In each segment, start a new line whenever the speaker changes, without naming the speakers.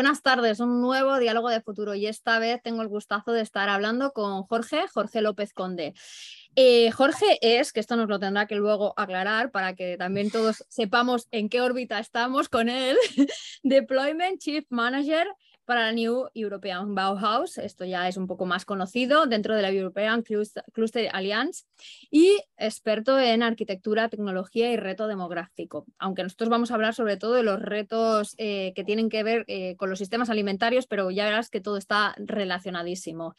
Buenas tardes, un nuevo diálogo de futuro y esta vez tengo el gustazo de estar hablando con Jorge, Jorge López Conde. Eh, Jorge es, que esto nos lo tendrá que luego aclarar para que también todos sepamos en qué órbita estamos con él, Deployment Chief Manager para la New European Bauhaus. Esto ya es un poco más conocido dentro de la European Cluster Alliance y experto en arquitectura, tecnología y reto demográfico. Aunque nosotros vamos a hablar sobre todo de los retos eh, que tienen que ver eh, con los sistemas alimentarios, pero ya verás que todo está relacionadísimo.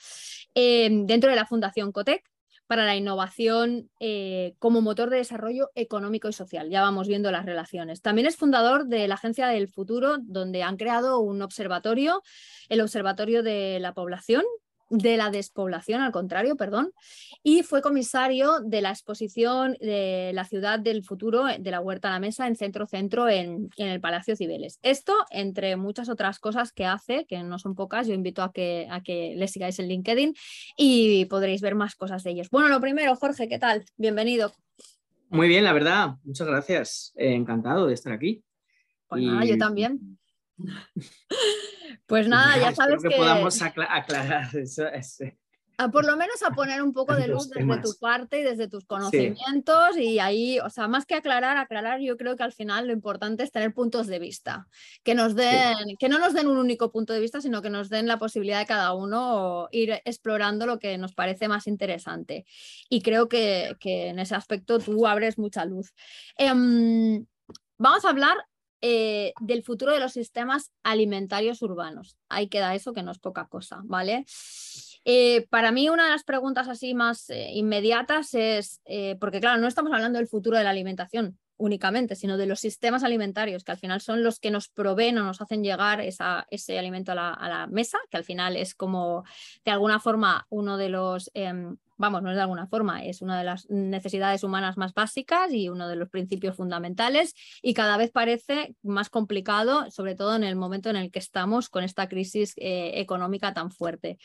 Eh, dentro de la Fundación Cotec para la innovación eh, como motor de desarrollo económico y social. Ya vamos viendo las relaciones. También es fundador de la Agencia del Futuro, donde han creado un observatorio, el Observatorio de la Población, de la despoblación, al contrario, perdón, y fue comisario de la exposición de la ciudad del futuro de la Huerta a la Mesa en Centro Centro en, el Palacio Cibeles. Esto, entre muchas otras cosas que hace, que no son pocas, yo invito a que, a que le sigáis en LinkedIn y podréis ver más cosas de ellos. Bueno, lo primero, Jorge, ¿qué tal? Bienvenido.
Muy bien, la verdad, muchas gracias. Eh, encantado de estar aquí.
Pues nada, yo también. Pues nada, ya sabes
que, que... podamos aclarar eso.
por lo menos a poner un poco de luz desde tu parte y desde tus conocimientos y ahí, o sea, más que aclarar, aclarar, yo creo que al final lo importante es tener puntos de vista, que nos den, que no nos den un único punto de vista, sino que nos den la posibilidad de cada uno ir explorando lo que nos parece más interesante. Y creo que, en ese aspecto tú abres mucha luz. Em, vamos a hablar eh, del futuro de los sistemas alimentarios urbanos. Ahí queda eso, que no es poca cosa, ¿vale? Eh, para mí una de las preguntas así más eh, inmediatas es, porque claro, no estamos hablando del futuro de la alimentación únicamente, sino de los sistemas alimentarios, que al final son los que nos proveen o nos hacen llegar ese alimento a la, a la, mesa, que al final es como de alguna forma uno de los em, vamos, no es de alguna forma, es una de las necesidades humanas más básicas y uno de los principios fundamentales y cada vez parece más complicado, sobre todo en el momento en el que estamos con esta crisis eh, económica tan fuerte.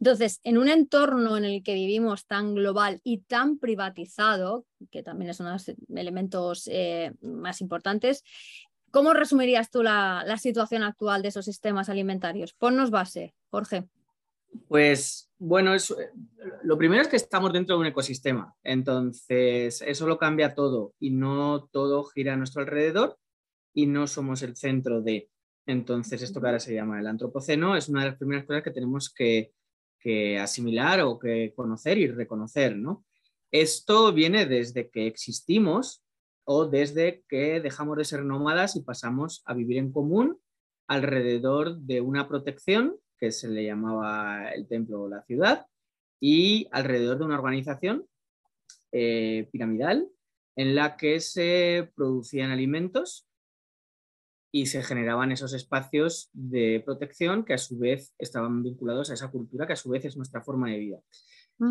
Entonces, en un entorno en el que vivimos tan global y tan privatizado, que también es uno de los elementos eh, más importantes, ¿cómo resumirías tú la, la situación actual de esos sistemas alimentarios? Ponnos base, Jorge.
Pues bueno, eh, lo primero es que estamos dentro de un ecosistema, entonces eso lo cambia todo y no todo gira a nuestro alrededor y no somos el centro de. Entonces esto que ahora se llama el antropoceno es una de las primeras cosas que tenemos que, asimilar o que conocer y reconocer, ¿no? Esto viene desde que existimos o desde que dejamos de ser nómadas y pasamos a vivir en común alrededor de una protección que se le llamaba el templo o la ciudad, y alrededor de una organización eh, piramidal en la que se producían alimentos y se generaban esos espacios de protección que a su vez estaban vinculados a esa cultura que a su vez es nuestra forma de vida.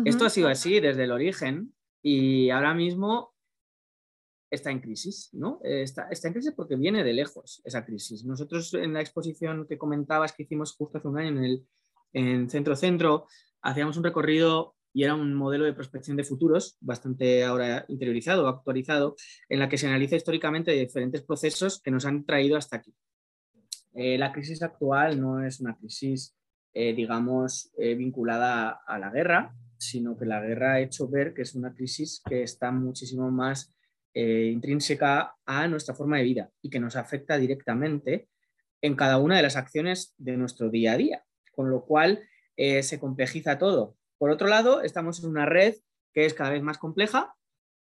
Esto ha sido así desde el origen y ahora mismo está en crisis, ¿no? Está, está, en crisis porque viene de lejos esa crisis. Nosotros en la exposición que comentabas que hicimos justo hace un año en el en Centro Centro, hacíamos un recorrido y era un modelo de prospección de futuros bastante ahora interiorizado, actualizado, en la que se analiza históricamente diferentes procesos que nos han traído hasta aquí. Eh, la crisis actual no es una crisis, eh, digamos, eh, vinculada a la guerra, sino que la guerra ha hecho ver que es una crisis que está muchísimo más eh, intrínseca a nuestra forma de vida y que nos afecta directamente en cada una de las acciones de nuestro día a día, con lo cual eh, se complejiza todo. Por otro lado, estamos en una red que es cada vez más compleja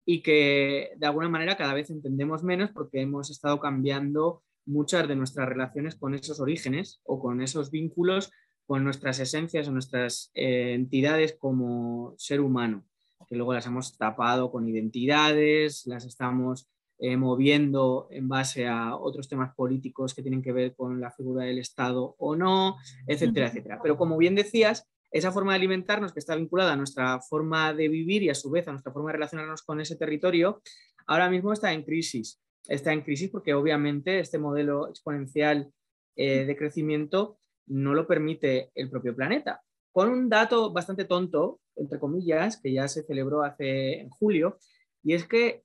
y que de alguna manera cada vez entendemos menos porque hemos estado cambiando muchas de nuestras relaciones con esos orígenes o con esos vínculos con nuestras esencias o nuestras eh, entidades como ser humano que luego las hemos tapado con identidades, las estamos eh, moviendo en base a otros temas políticos que tienen que ver con la figura del Estado o no, etcétera, etcétera. Pero como bien decías, esa forma de alimentarnos que está vinculada a nuestra forma de vivir y a su vez a nuestra forma de relacionarnos con ese territorio, ahora mismo está en crisis. Está en crisis porque obviamente este modelo exponencial eh, de crecimiento no lo permite el propio planeta con un dato bastante tonto, entre comillas, que ya se celebró hace en julio, y es que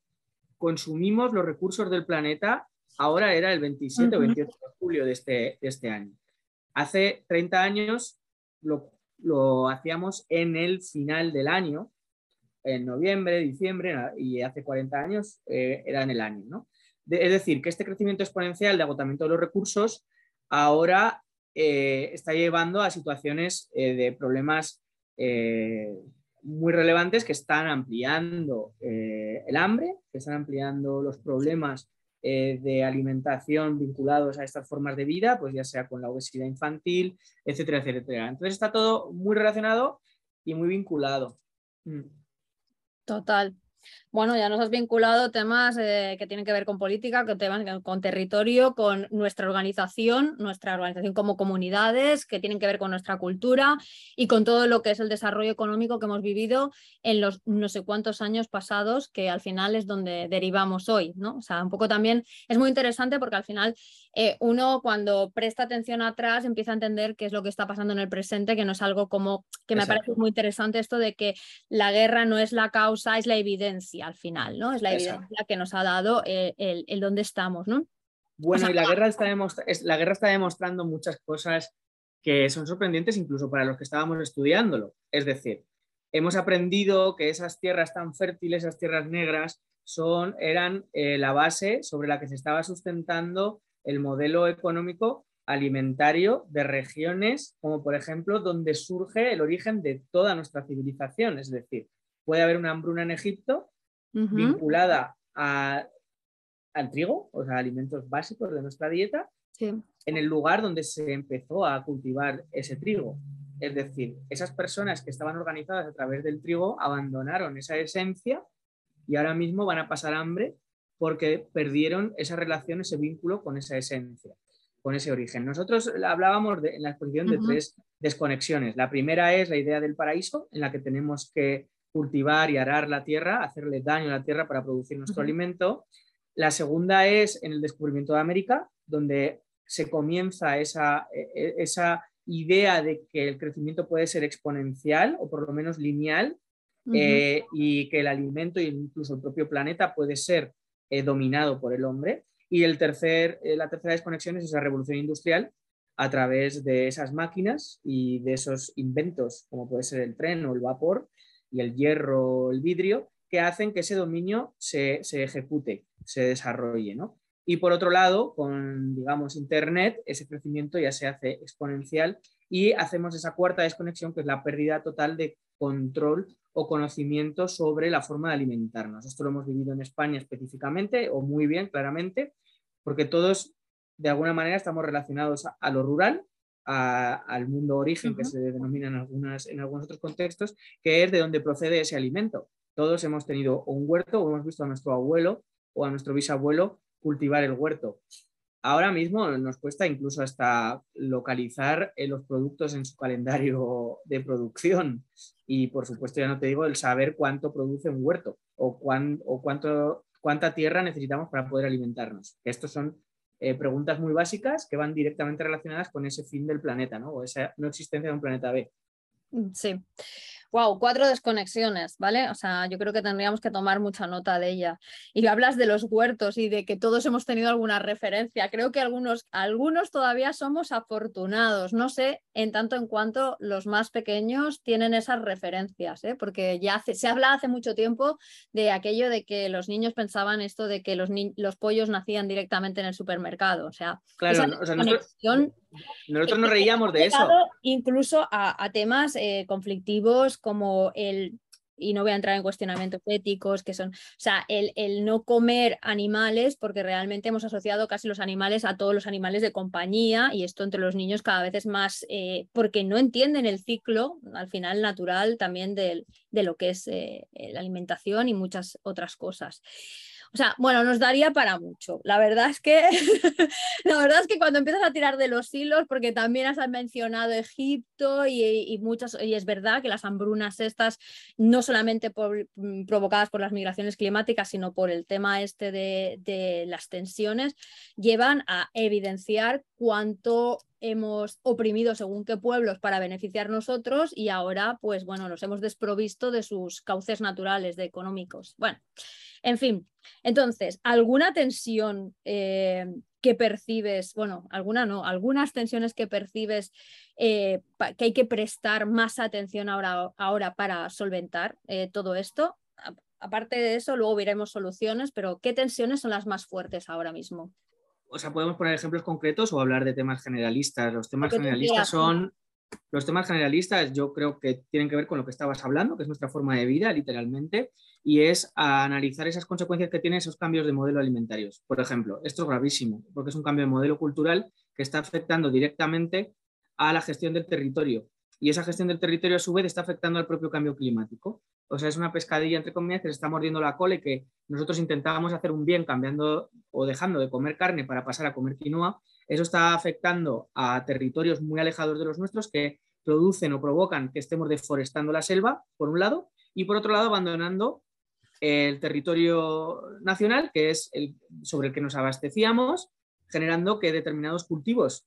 consumimos los recursos del planeta, ahora era el 27 o 28 de julio de este, de este año. Hace 30 años lo, hacíamos en el final del año, en noviembre, diciembre, y hace 40 años eh, era en el año. ¿no? es decir, que este crecimiento exponencial de agotamiento de los recursos ahora eh, está llevando a situaciones eh, de problemas muy relevantes que están ampliando el hambre, que están ampliando los problemas eh, de alimentación vinculados a estas formas de vida, pues ya sea con la obesidad infantil, etcétera, etcétera. Entonces está todo muy relacionado y muy vinculado. Mm.
Total. Bueno, ya nos has vinculado temas eh, que tienen que ver con política, con temas con territorio, con nuestra organización, nuestra organización como comunidades, que tienen que ver con nuestra cultura y con todo lo que es el desarrollo económico que hemos vivido en los no sé cuántos años pasados, que al final es donde derivamos hoy, ¿no? O sea, un poco también es muy interesante porque al final eh, uno cuando presta atención atrás empieza a entender qué es lo que está pasando en el presente, que no es algo como que me parece muy interesante esto de que la guerra no es la causa, es la evidencia al final, ¿no? Es la evidencia que nos ha dado eh, el, el, dónde estamos, ¿no?
Bueno, y la guerra, está la guerra está demostrando muchas cosas que son sorprendentes incluso para los que estábamos estudiándolo. Es decir, hemos aprendido que esas tierras tan fértiles, esas tierras negras, son, eran eh, la base sobre la que se estaba sustentando el modelo económico alimentario de regiones como por ejemplo donde surge el origen de toda nuestra civilización. Es decir, puede haber una hambruna en Egipto vinculada al trigo, o sea, alimentos básicos de nuestra dieta, en el lugar donde se empezó a cultivar ese trigo. Es decir, esas personas que estaban organizadas a través del trigo abandonaron esa esencia y ahora mismo van a pasar hambre porque perdieron esa relación, ese vínculo con esa esencia, con ese origen. Nosotros hablábamos de, en la exposición de tres desconexiones. La primera es la idea del paraíso, en la que tenemos que cultivar y arar la tierra, hacerle daño a la tierra para producir nuestro alimento. La segunda es en el descubrimiento de América, donde se comienza esa, e, e, esa idea de que el crecimiento puede ser exponencial o por lo menos lineal eh, y que el alimento e incluso el propio planeta puede ser eh, dominado por el hombre. Y el tercer, eh, la tercera desconexión es esa revolución industrial a través de esas máquinas y de esos inventos, como puede ser el tren o el vapor, y el hierro, el vidrio, que hacen que ese dominio se, ejecute, se desarrolle. ¿no? Y por otro lado, con, digamos, Internet, ese crecimiento ya se hace exponencial y hacemos esa cuarta desconexión, que es la pérdida total de control o conocimiento sobre la forma de alimentarnos. Esto lo hemos vivido en España específicamente, o muy bien, claramente, porque todos, de alguna manera, estamos relacionados a lo rural al mundo origen, que se denomina en, algunas, en algunos otros contextos, que es de donde procede ese alimento. Todos hemos tenido un huerto o hemos visto a nuestro abuelo o a nuestro bisabuelo cultivar el huerto. Ahora mismo nos cuesta incluso hasta localizar eh, los productos en su calendario de producción. Y por supuesto, ya no te digo el saber cuánto produce un huerto o, o cuánto, cuánta tierra necesitamos para poder alimentarnos. Estos son eh, preguntas muy básicas que van directamente relacionadas con ese fin del planeta, ¿no? O esa no existencia de un planeta B.
Mm, sí. Wow, cuatro desconexiones, ¿vale? O sea, yo creo que tendríamos que tomar mucha nota de ella. Y hablas de los huertos y de que todos hemos tenido alguna referencia. Creo que algunos, algunos todavía somos afortunados. No sé en tanto en cuanto los más pequeños tienen esas referencias, ¿eh? porque ya se habla hace mucho tiempo de aquello de que los niños pensaban esto de que los, los pollos nacían directamente en el supermercado. O sea,
claro, o sea nosotros, nosotros nos reíamos de eso.
Incluso a, temas eh, conflictivos como el y no voy a entrar en cuestionamientos éticos, que son, o sea, el, el, no comer animales, porque realmente hemos asociado casi los animales a todos los animales de compañía, y esto entre los niños cada vez es más, eh, porque no entienden el ciclo, al final natural también de, de lo que es eh, la alimentación y muchas otras cosas. O sea, bueno, nos daría para mucho. La verdad es que, la verdad es que cuando empiezas a tirar de los hilos, porque también has mencionado Egipto y, muchas, y es verdad que las hambrunas estas, no solamente mm, provocadas por las migraciones climáticas, sino por el tema este de, de las tensiones, llevan a evidenciar cuánto hemos oprimido según qué pueblos para beneficiar nosotros y ahora, pues bueno, nos hemos desprovisto de sus cauces naturales, de económicos. Bueno, en fin, entonces, ¿alguna tensión eh, que percibes, bueno, alguna no, algunas tensiones que percibes eh, que hay que prestar más atención ahora, ahora para solventar eh, todo esto? Aparte de eso, luego veremos soluciones, pero ¿qué tensiones son las más fuertes ahora mismo?
O sea, podemos poner ejemplos concretos o hablar de temas generalistas. Los temas generalistas son los temas generalistas yo creo que tienen que ver con lo que estabas hablando, que es nuestra forma de vida, literalmente, y es analizar esas consecuencias que tienen esos cambios de modelo alimentarios. Por ejemplo, esto es gravísimo, porque es un cambio de modelo cultural que está afectando directamente a la gestión del territorio. Y esa gestión del territorio, a su vez, está afectando al propio cambio climático. O sea, es una pescadilla, entre comillas, que se está mordiendo la cola y que nosotros intentábamos hacer un bien cambiando o dejando de comer carne para pasar a comer quinoa, eso está afectando a territorios muy alejados de los nuestros que producen o provocan que estemos deforestando la selva, por un lado, y por otro lado abandonando el territorio nacional, que es el sobre el que nos abastecíamos, generando que determinados cultivos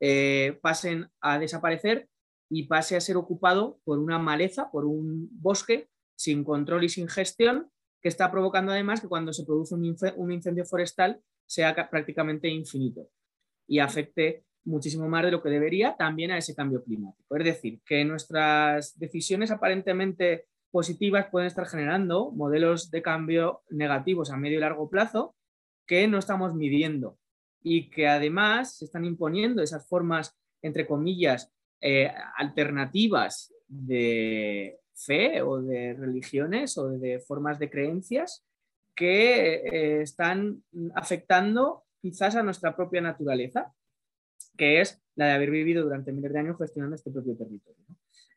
eh, pasen a desaparecer y pase a ser ocupado por una maleza, por un bosque sin control y sin gestión, que está provocando además que cuando se produce un incendio forestal sea prácticamente infinito y afecte muchísimo más de lo que debería también a ese cambio climático. Es decir, que nuestras decisiones aparentemente positivas pueden estar generando modelos de cambio negativos a medio y largo plazo que no estamos midiendo y que además se están imponiendo esas formas, entre comillas, eh, alternativas de fe o de religiones o de formas de creencias que eh, están afectando quizás a nuestra propia naturaleza, que es la de haber vivido durante miles de años gestionando este propio territorio.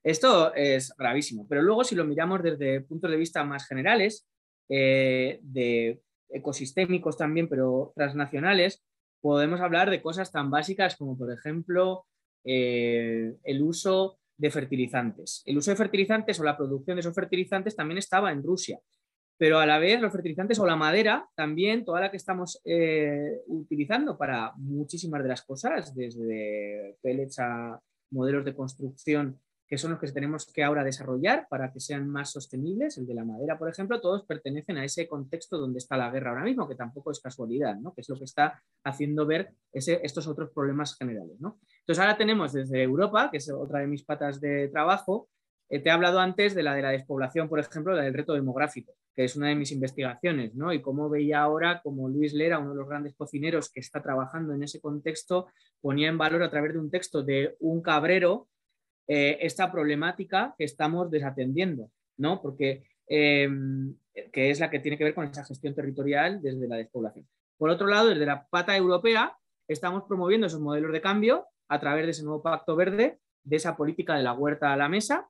Esto es gravísimo, pero luego si lo miramos desde puntos de vista más generales, eh, de ecosistémicos también, pero transnacionales, podemos hablar de cosas tan básicas como, por ejemplo, eh, el uso de fertilizantes. El uso de fertilizantes o la producción de esos fertilizantes también estaba en Rusia pero a la vez los fertilizantes o la madera, también toda la que estamos eh, utilizando para muchísimas de las cosas, desde pellets a modelos de construcción, que son los que tenemos que ahora desarrollar para que sean más sostenibles, el de la madera, por ejemplo, todos pertenecen a ese contexto donde está la guerra ahora mismo, que tampoco es casualidad, ¿no? que es lo que está haciendo ver ese, estos otros problemas generales. ¿no? Entonces ahora tenemos desde Europa, que es otra de mis patas de trabajo, eh, te he hablado antes de la de la despoblación, por ejemplo, del reto demográfico, que es una de mis investigaciones, ¿no? Y cómo veía ahora como Luis Lera, uno de los grandes cocineros que está trabajando en ese contexto, ponía en valor a través de un texto de un cabrero eh, esta problemática que estamos desatendiendo, ¿no? Porque em, que es la que tiene que ver con esa gestión territorial desde la despoblación. Por otro lado, desde la pata europea, estamos promoviendo esos modelos de cambio a través de ese nuevo pacto verde, de esa política de la huerta a la mesa,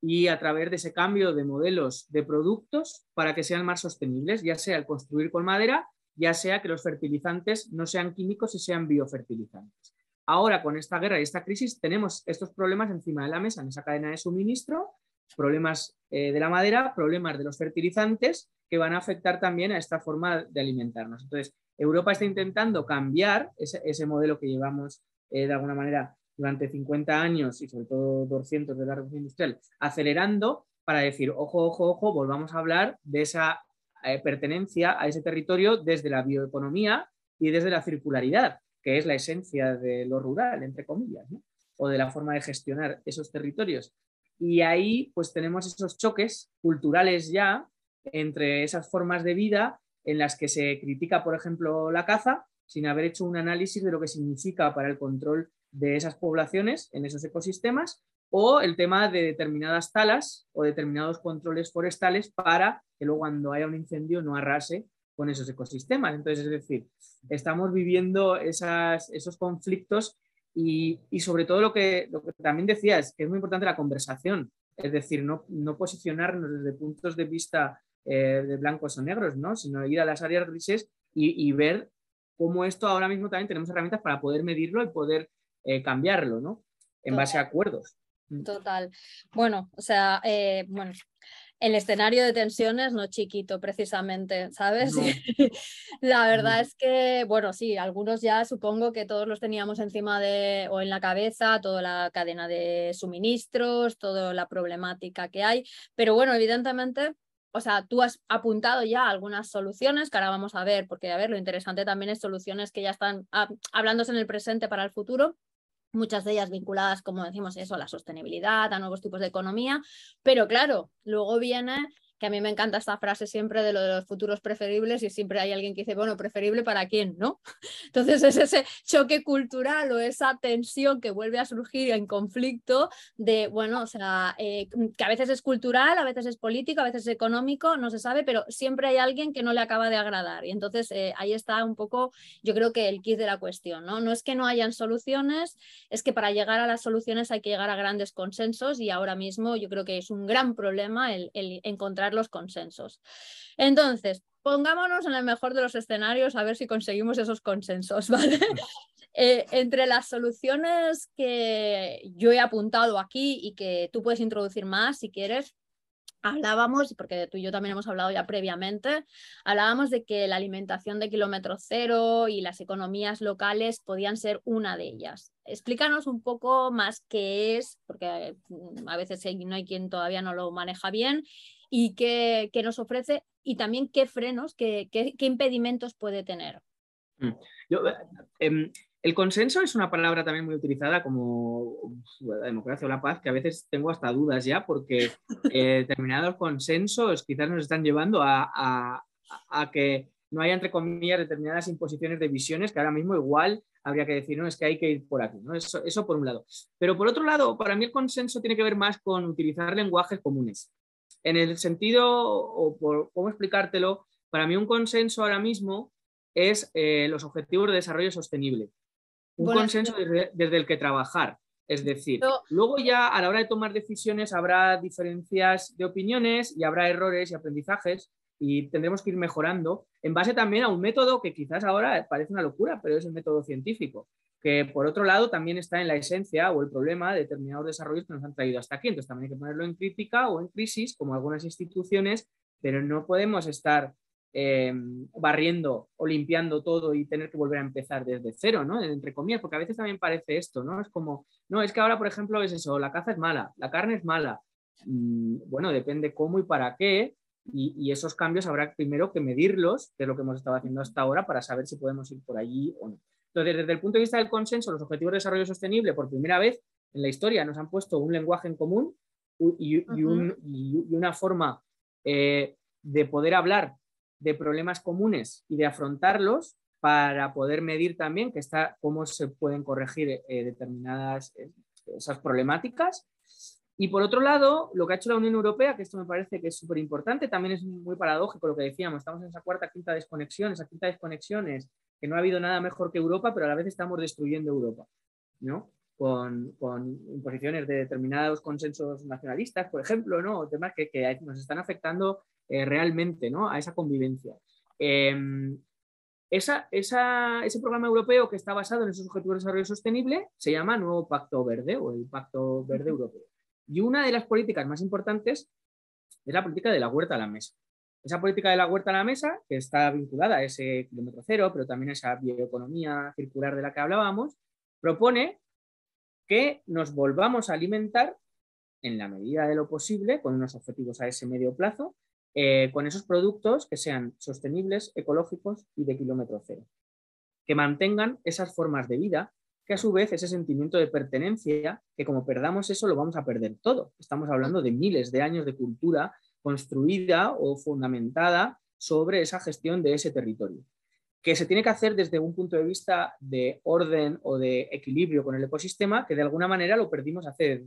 y a través de ese cambio de modelos de productos para que sean más sostenibles, ya sea el construir con madera, ya sea que los fertilizantes no sean químicos y sean biofertilizantes. Ahora, con esta guerra y esta crisis, tenemos estos problemas encima de la mesa en esa cadena de suministro, problemas eh, de la madera, problemas de los fertilizantes que van a afectar también a esta forma de alimentarnos. Entonces, Europa está intentando cambiar ese, modelo que llevamos eh, de alguna manera durante 50 años y sobre todo 200 de la revolución industrial, acelerando para decir, ojo, ojo, ojo, volvamos a hablar de esa eh, pertenencia a ese territorio desde la bioeconomía y desde la circularidad, que es la esencia de lo rural, entre comillas, o de la forma de gestionar esos territorios. Y ahí pues tenemos esos choques culturales ya entre esas formas de vida en las que se critica, por ejemplo, la caza, sin haber hecho un análisis de lo que significa para el control de esas poblaciones en esos ecosistemas o el tema de determinadas talas o determinados controles forestales para que luego cuando haya un incendio no arrase con esos ecosistemas. Entonces, es decir, estamos viviendo esos conflictos y, sobre todo lo que, lo que también decía es que es muy importante la conversación, es decir, no, no posicionarnos desde puntos de vista eh, de blancos o negros, ¿no? sino ir a las áreas grises y, y ver cómo esto ahora mismo también tenemos herramientas para poder medirlo y poder eh, cambiarlo, ¿no? En base a acuerdos.
Mm. Total. Bueno, o sea, eh, bueno, el escenario de tensiones no chiquito precisamente, ¿sabes? la verdad es que, bueno, sí, algunos ya supongo que todos los teníamos encima de o en la cabeza, toda la cadena de suministros, toda la problemática que hay, pero bueno, evidentemente o sea, tú has apuntado ya algunas soluciones que ahora vamos a ver, porque a ver, lo interesante también es soluciones que ya están hablándose en el presente para el futuro, muchas de ellas vinculadas, como decimos, eso, a la sostenibilidad, a nuevos tipos de economía, pero claro, luego viene que a mí me encanta esta frase siempre de lo de los futuros preferibles y siempre hay alguien que dice, bueno, preferible para quién, ¿no? Entonces es ese choque cultural o esa tensión que vuelve a surgir en conflicto de, bueno, o sea, eh, que a veces es cultural, a veces es político, a veces es económico, no se sabe, pero siempre hay alguien que no le acaba de agradar. Y entonces eh, ahí está un poco, yo creo que el kit de la cuestión, ¿no? No es que no hayan soluciones, es que para llegar a las soluciones hay que llegar a grandes consensos y ahora mismo yo creo que es un gran problema el encontrar los consensos. Entonces, pongámonos en el mejor de los escenarios a ver si conseguimos esos consensos, ¿vale? Eh, entre las soluciones que yo he apuntado aquí y que tú puedes introducir más si quieres, hablábamos, porque tú y yo también hemos hablado ya previamente, hablábamos de que la alimentación de kilómetro cero y las economías locales podían ser una de ellas. Explícanos un poco más qué es, porque mm, a veces no hay quien todavía no lo maneja bien, y qué, nos ofrece y también qué frenos, qué, qué, impedimentos puede tener.
Mm. Eh, em, el consenso es una palabra también muy utilizada como la democracia o la paz, que a veces tengo hasta dudas ya, porque eh, determinados consensos quizás nos están llevando a, que no haya, entre comillas, determinadas imposiciones de visiones que ahora mismo igual habría que decir, no, es que hay que ir por aquí. ¿no? Eso, eso por un lado. Pero por otro lado, para mí el consenso tiene que ver más con utilizar lenguajes comunes. En el sentido, o por cómo explicártelo, para mí un consenso ahora mismo es eh, los objetivos de desarrollo sostenible. Un consenso desde, el que trabajar. Es decir, luego ya a la hora de tomar decisiones habrá diferencias de opiniones y habrá errores y aprendizajes y tendremos que ir mejorando en base también a un método que quizás ahora parece una locura, pero es el método científico que por otro lado también está en la esencia o el problema de determinados desarrollos que nos han traído hasta aquí. Entonces también hay que ponerlo en crítica o en crisis, como algunas instituciones, pero no podemos estar em, barriendo o limpiando todo y tener que volver a empezar desde cero, ¿no? Entre comillas, porque a veces también parece esto, ¿no? Es como, no, es que ahora, por ejemplo, es eso, la caza es mala, la carne es mala. Mm, bueno, depende cómo y para qué, y, y, esos cambios habrá primero que medirlos, que es lo que hemos estado haciendo hasta ahora, para saber si podemos ir por allí o no. Entonces, desde el punto de vista del consenso, los objetivos de desarrollo sostenible, por primera vez en la historia, nos han puesto un lenguaje en común y, una forma eh, de poder hablar de problemas comunes y de afrontarlos para poder medir también que está, cómo se pueden corregir eh, determinadas eh, esas problemáticas. Y por otro lado, lo que ha hecho la Unión Europea, que esto me parece que es súper importante, también es muy paradójico lo que decíamos, estamos en esa cuarta, quinta desconexión, esa quinta desconexiones que no ha habido nada mejor que Europa, pero a la vez estamos destruyendo Europa, ¿no? Con, con imposiciones de determinados consensos nacionalistas, por ejemplo, ¿no? temas que, que nos están afectando eh, realmente ¿no? a esa convivencia. Em, esa, esa, ese programa europeo que está basado en esos objetivos de desarrollo sostenible se llama Nuevo Pacto Verde o el Pacto Verde Europeo. Y una de las políticas más importantes es la política de la huerta a la mesa. Esa política de la huerta a la mesa, que está vinculada a ese kilómetro cero, pero también a esa bioeconomía circular de la que hablábamos, propone que nos volvamos a alimentar en la medida de lo posible, con unos objetivos a ese medio plazo, eh, con esos productos que sean sostenibles, ecológicos y de kilómetro cero, que mantengan esas formas de vida, que a su vez ese sentimiento de pertenencia, que como perdamos eso lo vamos a perder todo. Estamos hablando de miles de años de cultura construida o fundamentada sobre esa gestión de ese territorio, que se tiene que hacer desde un punto de vista de orden o de equilibrio con el ecosistema, que de alguna manera lo perdimos hace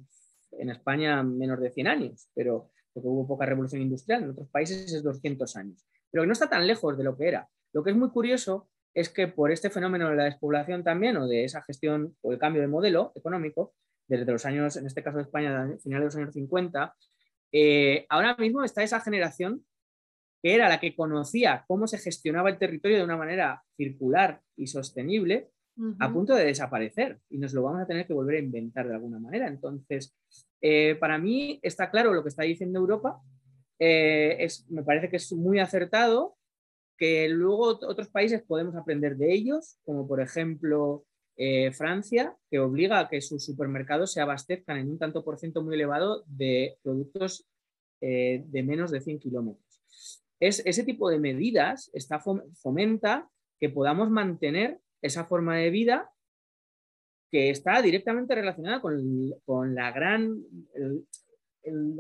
en España menos de 100 años, pero porque hubo poca revolución industrial, en otros países es 200 años, pero que no está tan lejos de lo que era. Lo que es muy curioso es que por este fenómeno de la despoblación también o de esa gestión o el cambio de modelo económico, desde los años, en este caso de España, finales de los años 50, eh, ahora mismo está esa generación que era la que conocía cómo se gestionaba el territorio de una manera circular y sostenible, a punto de desaparecer y nos lo vamos a tener que volver a inventar de alguna manera. Entonces, eh, para mí está claro lo que está diciendo Europa, eh, es, me parece que es muy acertado, que luego otros países podemos aprender de ellos, como por ejemplo eh, Francia, que obliga a que sus supermercados se abastezcan en un tanto por ciento muy elevado de productos eh, de menos de 100 kilómetros. Es, ese tipo de medidas está, fomenta que podamos mantener esa forma de vida que está directamente relacionada con, la gran, el,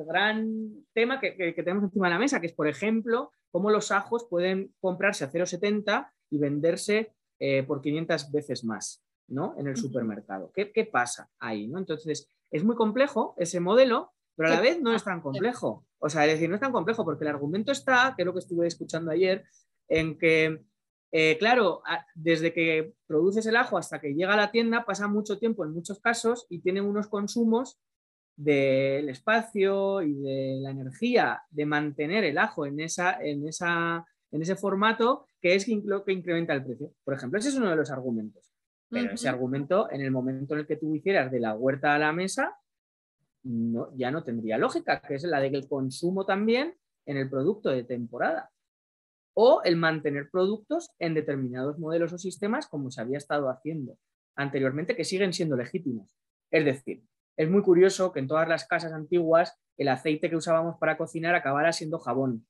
gran tema que, tenemos encima de la mesa, que es, por ejemplo, cómo los ajos pueden comprarse a 0,70 y venderse eh, por 500 veces más ¿no? en el supermercado. ¿Qué, pasa ahí? ¿no? Entonces, es muy complejo ese modelo, pero a la vez no es tan complejo. O sea, es decir, no es tan complejo porque el argumento está, que es lo que estuve escuchando ayer, en que eh, claro, desde que produces el ajo hasta que llega a la tienda pasa mucho tiempo en muchos casos y tienen unos consumos del espacio y de la energía de mantener el ajo en, esa, en, esa, en ese formato que es lo que incrementa el precio. Por ejemplo, ese es uno de los argumentos. Pero ese argumento, en el momento en el que tú hicieras de la huerta a la mesa, no, ya no tendría lógica, que es la de que el consumo también en el producto de temporada o el mantener productos en determinados modelos o sistemas como se había estado haciendo anteriormente, que siguen siendo legítimos. Es decir, es muy curioso que en todas las casas antiguas el aceite que usábamos para cocinar acabara siendo jabón.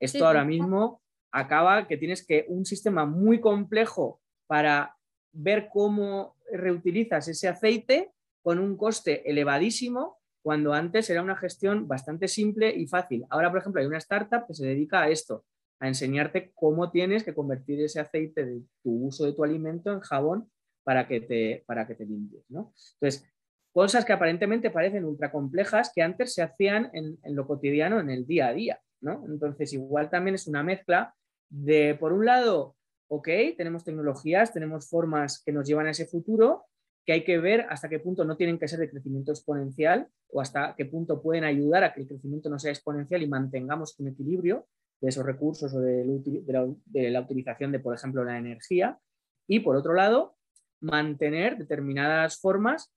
Esto ahora mismo acaba que tienes que un sistema muy complejo para ver cómo reutilizas ese aceite con un coste elevadísimo cuando antes era una gestión bastante simple y fácil. Ahora, por ejemplo, hay una startup que se dedica a esto, a enseñarte cómo tienes que convertir ese aceite de tu uso de tu alimento en jabón para que te, para que te limpies. Entonces, cosas que aparentemente parecen ultra complejas que antes se hacían en, lo cotidiano, en el día a día. ¿no? Entonces, igual también es una mezcla de, por un lado, ok, tenemos tecnologías, tenemos formas que nos llevan a ese futuro, que hay que ver hasta qué punto no tienen que ser de crecimiento exponencial o hasta qué punto pueden ayudar a que el crecimiento no sea exponencial y mantengamos un equilibrio de esos recursos o de, la, utilización de, por ejemplo, la energía. Y por otro lado, mantener determinadas formas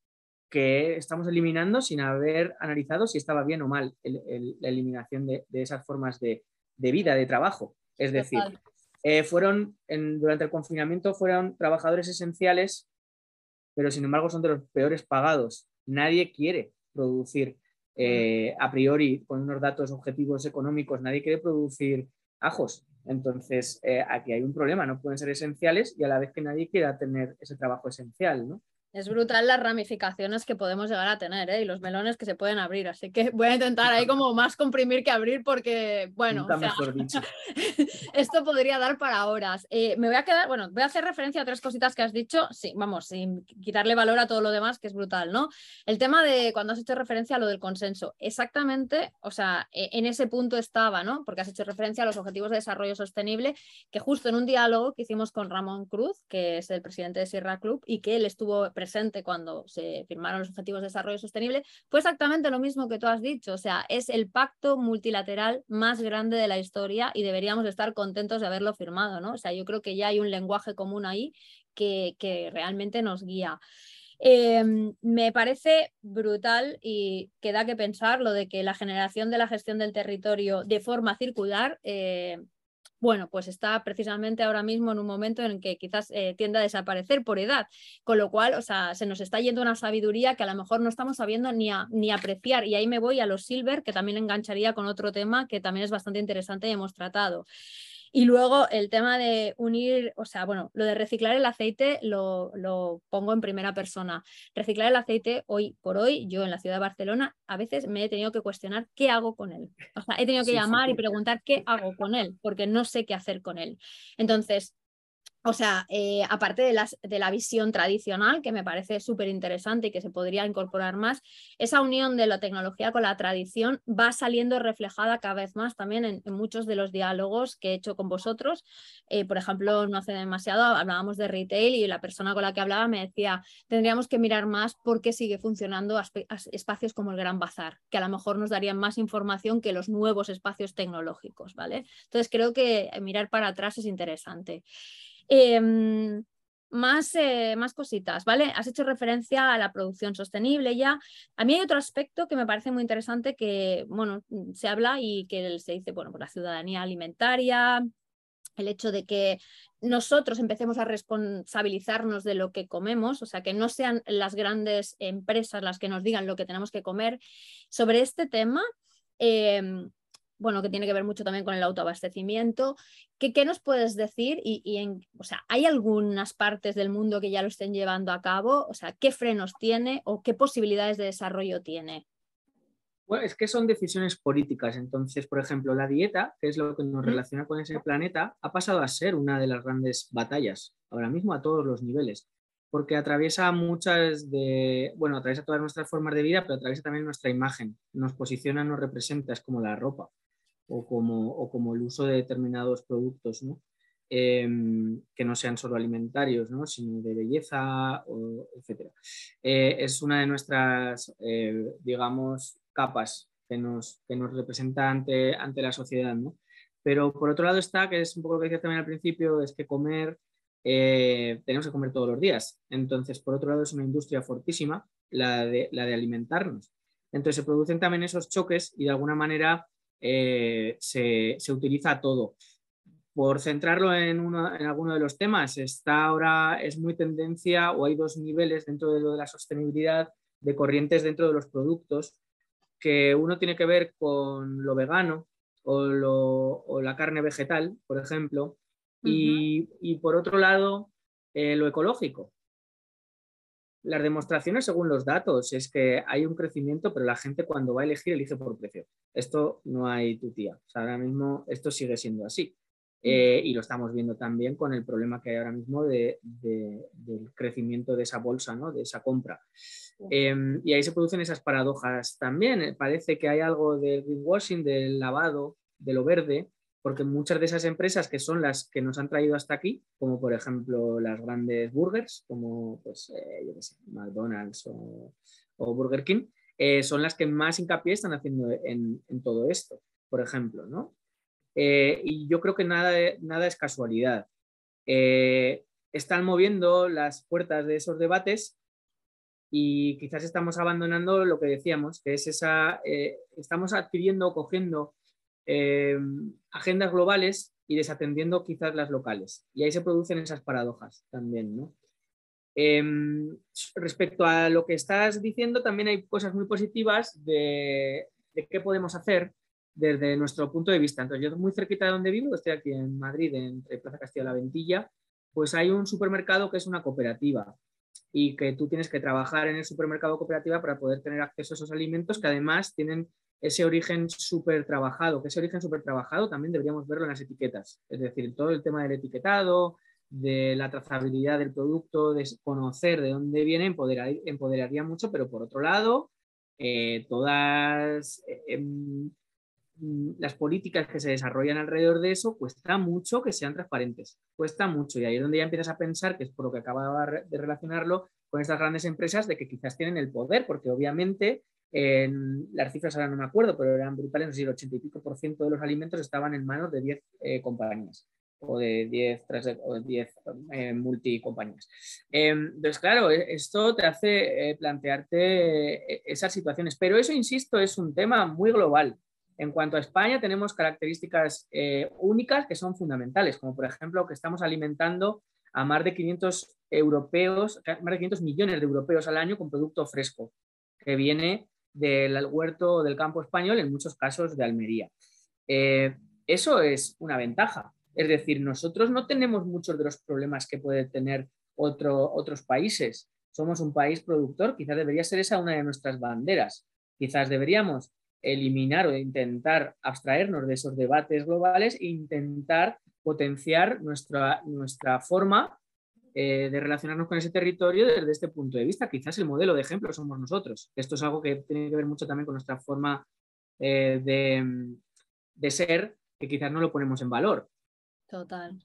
que estamos eliminando sin haber analizado si estaba bien o mal la eliminación de, esas formas de, vida, de trabajo. Es decir, eh, fueron durante el confinamiento fueron trabajadores esenciales, pero sin embargo son de los peores pagados. Nadie quiere producir eh, a priori, con unos datos objetivos económicos, nadie quiere producir ajos. Entonces, eh, aquí hay un problema, no pueden ser esenciales y a la vez que nadie quiera tener ese trabajo esencial, ¿no?
Es brutal las ramificaciones que podemos llegar a tener ¿eh? y los melones que se pueden abrir. Así que voy a intentar ahí como más comprimir que abrir porque, bueno, esto podría dar para horas. Eh, me voy a quedar, bueno, voy a hacer referencia a tres cositas que has dicho. Sí, vamos, sin quitarle valor a todo lo demás, que es brutal, ¿no? El tema de cuando has hecho referencia a lo del consenso. Exactamente, o sea, e, en ese punto estaba, ¿no? Porque has hecho referencia a los objetivos de desarrollo sostenible, que justo en un diálogo que hicimos con Ramón Cruz, que es el presidente de Sierra Club, y que él estuvo presente cuando se firmaron los Objetivos de Desarrollo Sostenible, fue exactamente lo mismo que tú has dicho. O sea, es el pacto multilateral más grande de la historia y deberíamos estar contentos de haberlo firmado, ¿no? O sea, yo creo que ya hay un lenguaje común ahí que, que realmente nos guía. Em, me parece brutal y queda que pensar lo de que la generación de la gestión del territorio de forma circular eh, bueno, pues está precisamente ahora mismo en un momento en que quizás eh, tienda a desaparecer por edad, con lo cual, o sea, se nos está yendo una sabiduría que a lo mejor no estamos sabiendo ni, ni apreciar. Y ahí me voy a los silver, que también engancharía con otro tema que también es bastante interesante y hemos tratado. Y luego el tema de unir, o sea, bueno, lo de reciclar el aceite lo, lo, pongo en primera persona. Reciclar el aceite hoy por hoy, yo en la ciudad de Barcelona, a veces me he tenido que cuestionar qué hago con él. O sea, he tenido que llamar y preguntar qué hago con él, porque no sé qué hacer con él. Entonces, o sea, eh, aparte de, de, la visión tradicional, que me parece súper interesante y que se podría incorporar más, esa unión de la tecnología con la tradición va saliendo reflejada cada vez más también en, muchos de los diálogos que he hecho con vosotros. Eh, por ejemplo, no hace demasiado hablábamos de retail y la persona con la que hablaba me decía, tendríamos que mirar más por qué sigue funcionando espacios como el Gran Bazar, que a lo mejor nos darían más información que los nuevos espacios tecnológicos, ¿vale? Entonces creo que mirar para atrás es interesante. Em, más, eh, más cositas, ¿vale? Has hecho referencia a la producción sostenible ya. A mí hay otro aspecto que me parece muy interesante que, bueno, se habla y que se dice, bueno, por la ciudadanía alimentaria, el hecho de que nosotros empecemos a responsabilizarnos de lo que comemos, o sea, que no sean las grandes empresas las que nos digan lo que tenemos que comer. Sobre este tema, Em, bueno, que tiene que ver mucho también con el autoabastecimiento. ¿Qué, qué nos puedes decir? Y, en, o sea, ¿hay algunas partes del mundo que ya lo estén llevando a cabo? O sea, ¿qué frenos tiene o qué posibilidades de desarrollo tiene?
Bueno, es que son decisiones políticas. Entonces, por ejemplo, la dieta, que es lo que nos relaciona con ese planeta, ha pasado a ser una de las grandes batallas, ahora mismo a todos los niveles, porque atraviesa muchas de, bueno, atraviesa todas nuestras formas de vida, pero atraviesa también nuestra imagen, nos posiciona, nos representa, es como la ropa o como, como el uso de determinados productos, em, que no sean solo alimentarios, sino de belleza, etc. Eh, es una de nuestras, eh, digamos, capas que nos, que nos representa ante, ante la sociedad. Pero por otro lado está, que es un poco lo que decía también al principio, es que comer, eh, tenemos que comer todos los días. Entonces, por otro lado, es una industria fortísima la de, la de alimentarnos. Entonces, se producen también esos choques y de alguna manera eh, se, se, utiliza todo. Por centrarlo en, en alguno de los temas, está ahora, es muy tendencia o hay dos niveles dentro de lo de la sostenibilidad de corrientes dentro de los productos que uno tiene que ver con lo vegano o, la carne vegetal, por ejemplo, y, por otro lado, eh, lo ecológico. Las demostraciones según los datos es que hay un crecimiento, pero la gente cuando va a elegir elige por precio. Esto no hay tu tía. ahora mismo esto sigue siendo así. Eh, y lo estamos viendo también con el problema que hay ahora mismo de, del crecimiento de esa bolsa, ¿no? de esa compra. Em, y ahí se producen esas paradojas también. Eh, parece que hay algo del greenwashing, del lavado, de lo verde, porque muchas de esas empresas que son las que nos han traído hasta aquí, como por ejemplo las grandes burgers, como pues, eh, McDonald's o, Burger King, son las que más hincapié están haciendo en, todo esto, por ejemplo, ¿no? Eh, y yo creo que nada, nada es casualidad. Eh, están moviendo las puertas de esos debates y quizás estamos abandonando lo que decíamos, que es esa, eh, estamos adquiriendo o cogiendo agendas globales y desatendiendo quizás las locales. Y ahí se producen esas paradojas también, ¿no? Em, respecto a lo que estás diciendo, también hay cosas muy positivas de, de qué podemos hacer desde nuestro punto de vista. Entonces, yo muy cerquita de donde vivo, estoy aquí en Madrid, entre Plaza Castilla y La Ventilla, pues hay un supermercado que es una cooperativa y que tú tienes que trabajar en el supermercado cooperativa para poder tener acceso a esos alimentos que además tienen ese origen súper trabajado, que ese origen súper trabajado también deberíamos verlo en las etiquetas, es decir, todo el tema del etiquetado, de la trazabilidad del producto, de conocer de dónde viene, empoderaría, mucho, pero por otro lado, eh, todas... Eh, em, las políticas que se desarrollan alrededor de eso cuesta mucho que sean transparentes, cuesta mucho. Y ahí es donde ya empiezas a pensar, que es por lo que acababa de relacionarlo con estas grandes empresas, de que quizás tienen el poder, porque obviamente en, las cifras ahora no me acuerdo, pero eran brutales, no sé, el 80 y pico por ciento de los alimentos estaban en manos de 10 eh, compañías o de 10, o 10 eh, multicompañías. Em, entonces, claro, e, esto te hace eh, plantearte esas situaciones, pero eso, insisto, es un tema muy global. En cuanto a España, tenemos características eh, únicas que son fundamentales, como por ejemplo que estamos alimentando a más de 500 europeos, más de 500 millones de europeos al año con producto fresco, que viene del huerto del campo español, en muchos casos de Almería. Eh, eso es una ventaja. Es decir, nosotros no tenemos muchos de los problemas que pueden tener otros países. Somos un país productor, quizás debería ser esa una de nuestras banderas. Quizás deberíamos eliminar o intentar abstraernos de esos debates globales e intentar potenciar nuestra, nuestra forma eh, de relacionarnos con ese territorio desde este punto de vista. Quizás el modelo de ejemplo somos nosotros. Esto es algo que tiene que ver mucho también con nuestra forma eh, de, de ser, que quizás no lo ponemos en valor.
Total.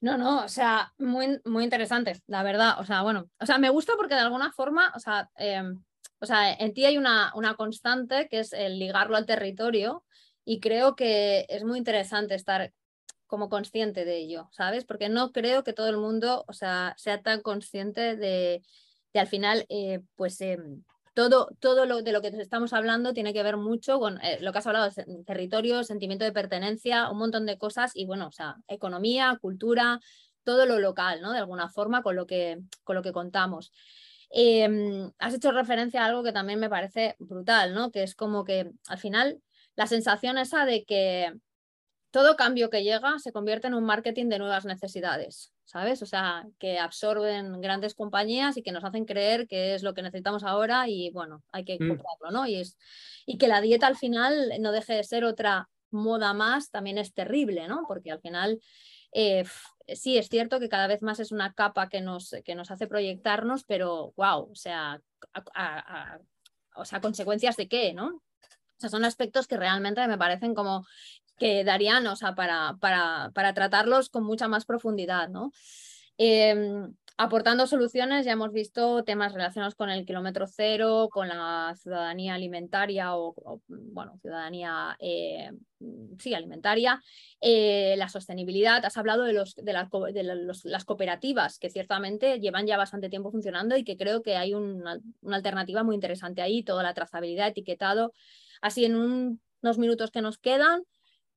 No, no, o sea, muy, muy interesante, la verdad. O sea, bueno, o sea, me gusta porque de alguna forma, o sea, em, o sea, en ti hay una, constante que es el ligarlo al territorio y creo que es muy interesante estar como consciente de ello, ¿sabes? Porque no creo que todo el mundo, o sea, sea tan consciente de, al final, eh, pues em, todo, todo lo de lo que estamos hablando tiene que ver mucho con eh, lo que has hablado, territorio, sentimiento de pertenencia, un montón de cosas y bueno, o sea, economía, cultura, todo lo local, ¿no? De alguna forma con lo que, con lo que contamos. Em, has hecho referencia a algo que también me parece brutal, ¿no? Que es como que al final la sensación esa de que todo cambio que llega se convierte en un marketing de nuevas necesidades, ¿sabes? O sea, que absorben grandes compañías y que nos hacen creer que es lo que necesitamos ahora y bueno, hay que mm. comprarlo, ¿no? Y, es, y que la dieta al final no deje de ser otra moda más, también es terrible, ¿no? Porque al final... Eh, sí, es cierto que cada vez más es una capa que nos, que nos hace proyectarnos, pero wow, o sea, o sea, consecuencias de qué, ¿no? O sea, son aspectos que realmente me parecen como que darían, o sea, para, para, para tratarlos con mucha más profundidad, ¿no? Em, aportando soluciones, ya hemos visto temas relacionados con el kilómetro cero, con la ciudadanía alimentaria o, bueno, ciudadanía, eh, sí, alimentaria, eh, la sostenibilidad. Has hablado de, los, de, las cooperativas, que ciertamente llevan ya bastante tiempo funcionando y que creo que hay una, una alternativa muy interesante ahí, toda la trazabilidad, etiquetado. Así en unos minutos que nos quedan,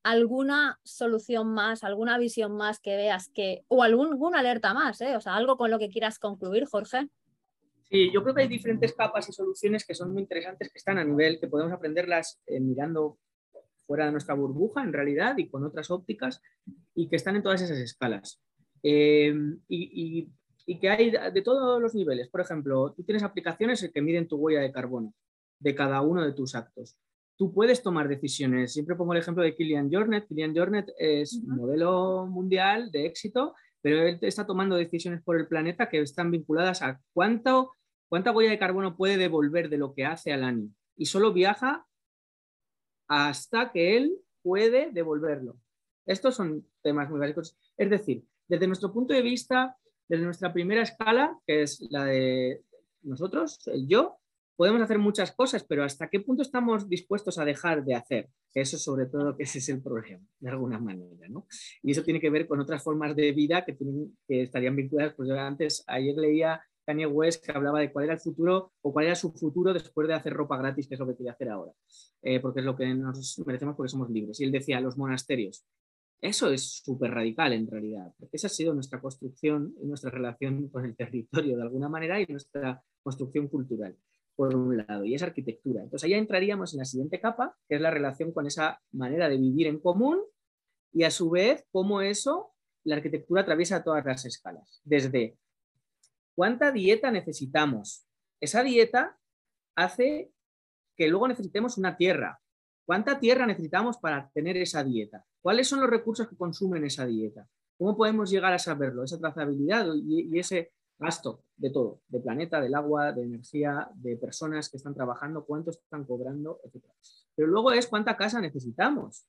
alguna solución más, alguna visión más que veas que, o alguna alerta más, ¿eh? o sea, algo con lo que quieras concluir, Jorge.
Sí, yo creo que hay diferentes capas y soluciones que son muy interesantes, que están a nivel, que podemos aprenderlas eh, mirando fuera de nuestra burbuja en realidad y con otras ópticas y que están en todas esas escalas. Eh, y, y, que hay de todos los niveles. Por ejemplo, tú tienes aplicaciones que miden tu huella de carbono de cada uno de tus actos tú puedes tomar decisiones. Siempre pongo el ejemplo de Kilian Jornet. Kilian Jornet es un modelo mundial de éxito, pero él está tomando decisiones por el planeta que están vinculadas a cuánto, cuánta huella de carbono puede devolver de lo que hace al año. Y solo viaja hasta que él puede devolverlo. Estos son temas muy básicos. Es decir, desde nuestro punto de vista, desde nuestra primera escala, que es la de nosotros, el yo, podemos hacer muchas cosas, pero ¿hasta qué punto estamos dispuestos a dejar de hacer? Eso sobre todo que ese es el problema, de alguna manera, ¿no? Y eso tiene que ver con otras formas de vida que, que estarían vinculadas, pues yo antes, ayer leía Kanye West que hablaba de cuál era el futuro o cuál era su futuro después de hacer ropa gratis, que es lo que quiere hacer ahora, eh, porque es lo que nos merecemos porque somos libres. Y él decía, los monasterios. Eso es súper radical en realidad, porque esa ha sido nuestra construcción y nuestra relación con el territorio de alguna manera y nuestra construcción cultural por un lado, y es arquitectura. Entonces, ahí entraríamos en la siguiente capa, que es la relación con esa manera de vivir en común y a su vez cómo eso, la arquitectura atraviesa todas las escalas. Desde cuánta dieta necesitamos. Esa dieta hace que luego necesitemos una tierra. ¿Cuánta tierra necesitamos para tener esa dieta? ¿Cuáles son los recursos que consumen esa dieta? ¿Cómo podemos llegar a saberlo? Esa trazabilidad y ese gasto de todo, de planeta, del agua, de energía, de personas que están trabajando, cuánto están cobrando, etc. Pero luego es cuánta casa necesitamos,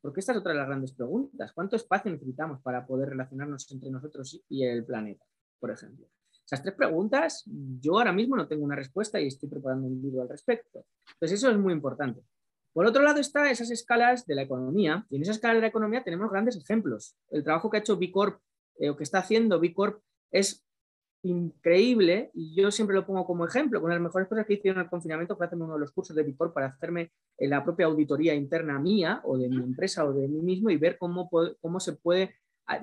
porque esta es otra de las grandes preguntas. ¿Cuánto espacio necesitamos para poder relacionarnos entre nosotros y el planeta, por ejemplo? Esas tres preguntas, yo ahora mismo no tengo una respuesta y estoy preparando un libro al respecto. Entonces, eso es muy importante. Por otro lado están esas escalas de la economía, y en esa escala de la economía tenemos grandes ejemplos. El trabajo que ha hecho B Corp, eh, o que está haciendo B Corp, es increíble y yo siempre lo pongo como ejemplo. Una de las mejores cosas que hice en el confinamiento fue hacerme uno de los cursos de Vicor para hacerme eh, la propia auditoría interna mía o de mi empresa o de mí mismo y ver cómo, cómo se puede,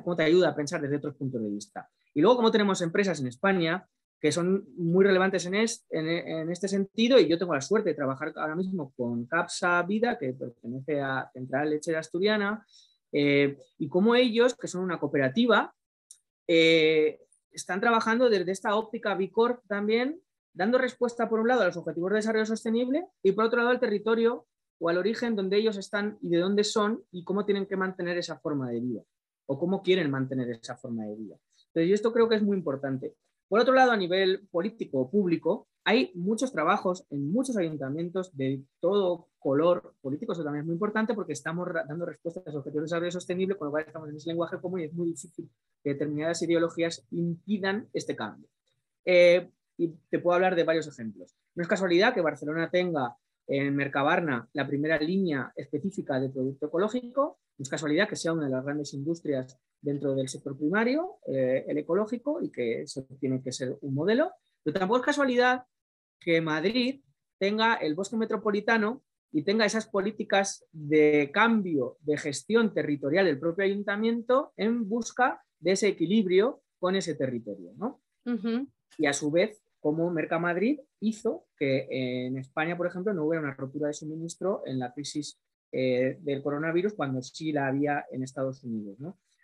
cómo te ayuda a pensar desde otros puntos de vista. Y luego, como tenemos empresas en España que son muy relevantes en, en, este sentido y yo tengo la suerte de trabajar ahora mismo con Capsa Vida, que pertenece a Central Lechera Asturiana, eh, y como ellos, que son una cooperativa, eh, están trabajando desde esta óptica B Corp también, dando respuesta por un lado a los objetivos de desarrollo sostenible y por otro lado al territorio o al origen donde ellos están y de dónde son y cómo tienen que mantener esa forma de vida o cómo quieren mantener esa forma de vida. Entonces, yo esto creo que es muy importante. Por otro lado, a nivel político o público, hay muchos trabajos en muchos ayuntamientos de todo color político, eso también es muy importante porque estamos dando respuestas a los objetivos de desarrollo sostenible, con lo cual estamos en ese lenguaje común y es muy difícil que determinadas ideologías impidan este cambio. Eh, y te puedo hablar de varios ejemplos. No es casualidad que Barcelona tenga en Mercabarna la primera línea específica de producto ecológico, no es casualidad que sea una de las grandes industrias dentro del sector primario, eh, el ecológico, y que eso tiene que ser un modelo. Pero tampoco es casualidad que Madrid tenga el bosque metropolitano y tenga esas políticas de cambio de gestión territorial del propio ayuntamiento en busca de ese equilibrio con ese territorio. ¿no? Y a su vez, como Mercamadrid hizo que en España, por ejemplo, no hubiera una rotura de suministro en la crisis eh, del coronavirus cuando sí la había en Estados Unidos.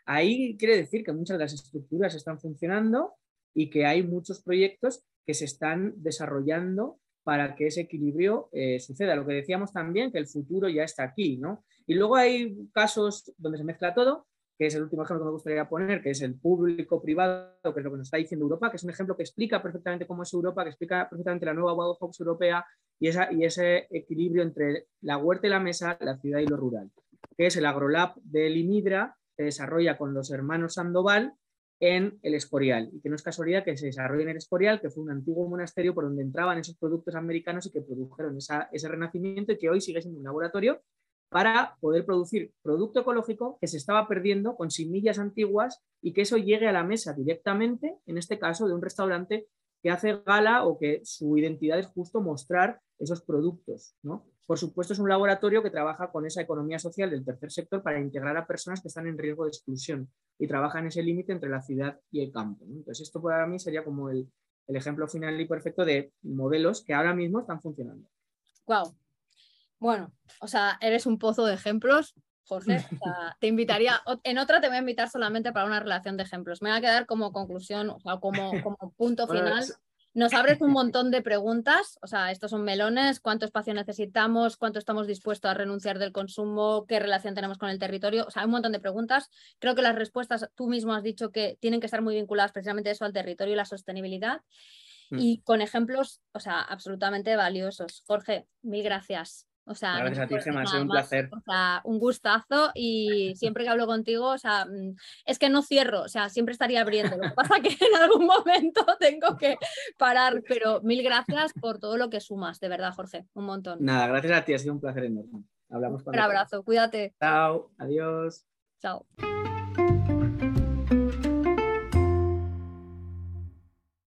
Ahí quiere decir que muchas de las estructuras están funcionando y que hay muchos proyectos que se están desarrollando para que ese equilibrio eh, suceda. Lo que decíamos también, que el futuro ya está aquí, ¿no? Y luego hay casos donde se mezcla todo, que es el último ejemplo que me gustaría poner, que es el público-privado, que es lo que nos está diciendo Europa, que es un ejemplo que explica perfectamente cómo es Europa, que explica perfectamente la nueva Wild Fox europea y, esa, y ese equilibrio entre la huerta y la mesa, la ciudad y lo rural, que es el AgroLab de Limidra, que desarrolla con los hermanos Sandoval en el Escorial, y que no es casualidad que se desarrolle en el Escorial, que fue un antiguo monasterio por donde entraban esos productos americanos y que produjeron ese renacimiento y que hoy sigue siendo un laboratorio para poder producir producto ecológico que se estaba perdiendo con semillas antiguas y que eso llegue a la mesa directamente, en este caso de un restaurante que hace gala o que su identidad es justo mostrar esos productos. ¿no? Por supuesto, es un laboratorio que trabaja con esa economía social del tercer sector para integrar a personas que están en riesgo de exclusión y trabaja en ese límite entre la ciudad y el campo. Entonces, esto para mí sería como el, el ejemplo final y perfecto de modelos que ahora mismo están funcionando.
Wow, bueno, o sea, eres un pozo de ejemplos, Jorge. te invitaría, en otra te voy a invitar solamente para una relación de ejemplos. Me va a quedar como conclusión, o sea, como, como punto final. Nos abres un montón de preguntas, o sea, estos son melones, cuánto espacio necesitamos, cuánto estamos dispuestos a renunciar del consumo, qué relación tenemos con el territorio, o sea, hay un montón de preguntas. Creo que las respuestas, tú mismo has dicho que tienen que estar muy vinculadas precisamente eso al territorio y la sostenibilidad. Mm. Y con ejemplos, o sea, absolutamente valiosos. Jorge, mil gracias. O sea,
Gracias a ti, Gemma, ha sido un placer.
O sea, un gustazo y siempre que hablo contigo, o sea, mm, es que no cierro, o sea, siempre estaría abriendo. Lo que pasa que en algún momento tengo que parar, pero mil gracias por todo lo que sumas, de verdad, Jorge, un montón.
Nada, gracias a ti, ha sido un placer enorme. Hablamos
Un abrazo, cuídate.
Chao, adiós.
Chao.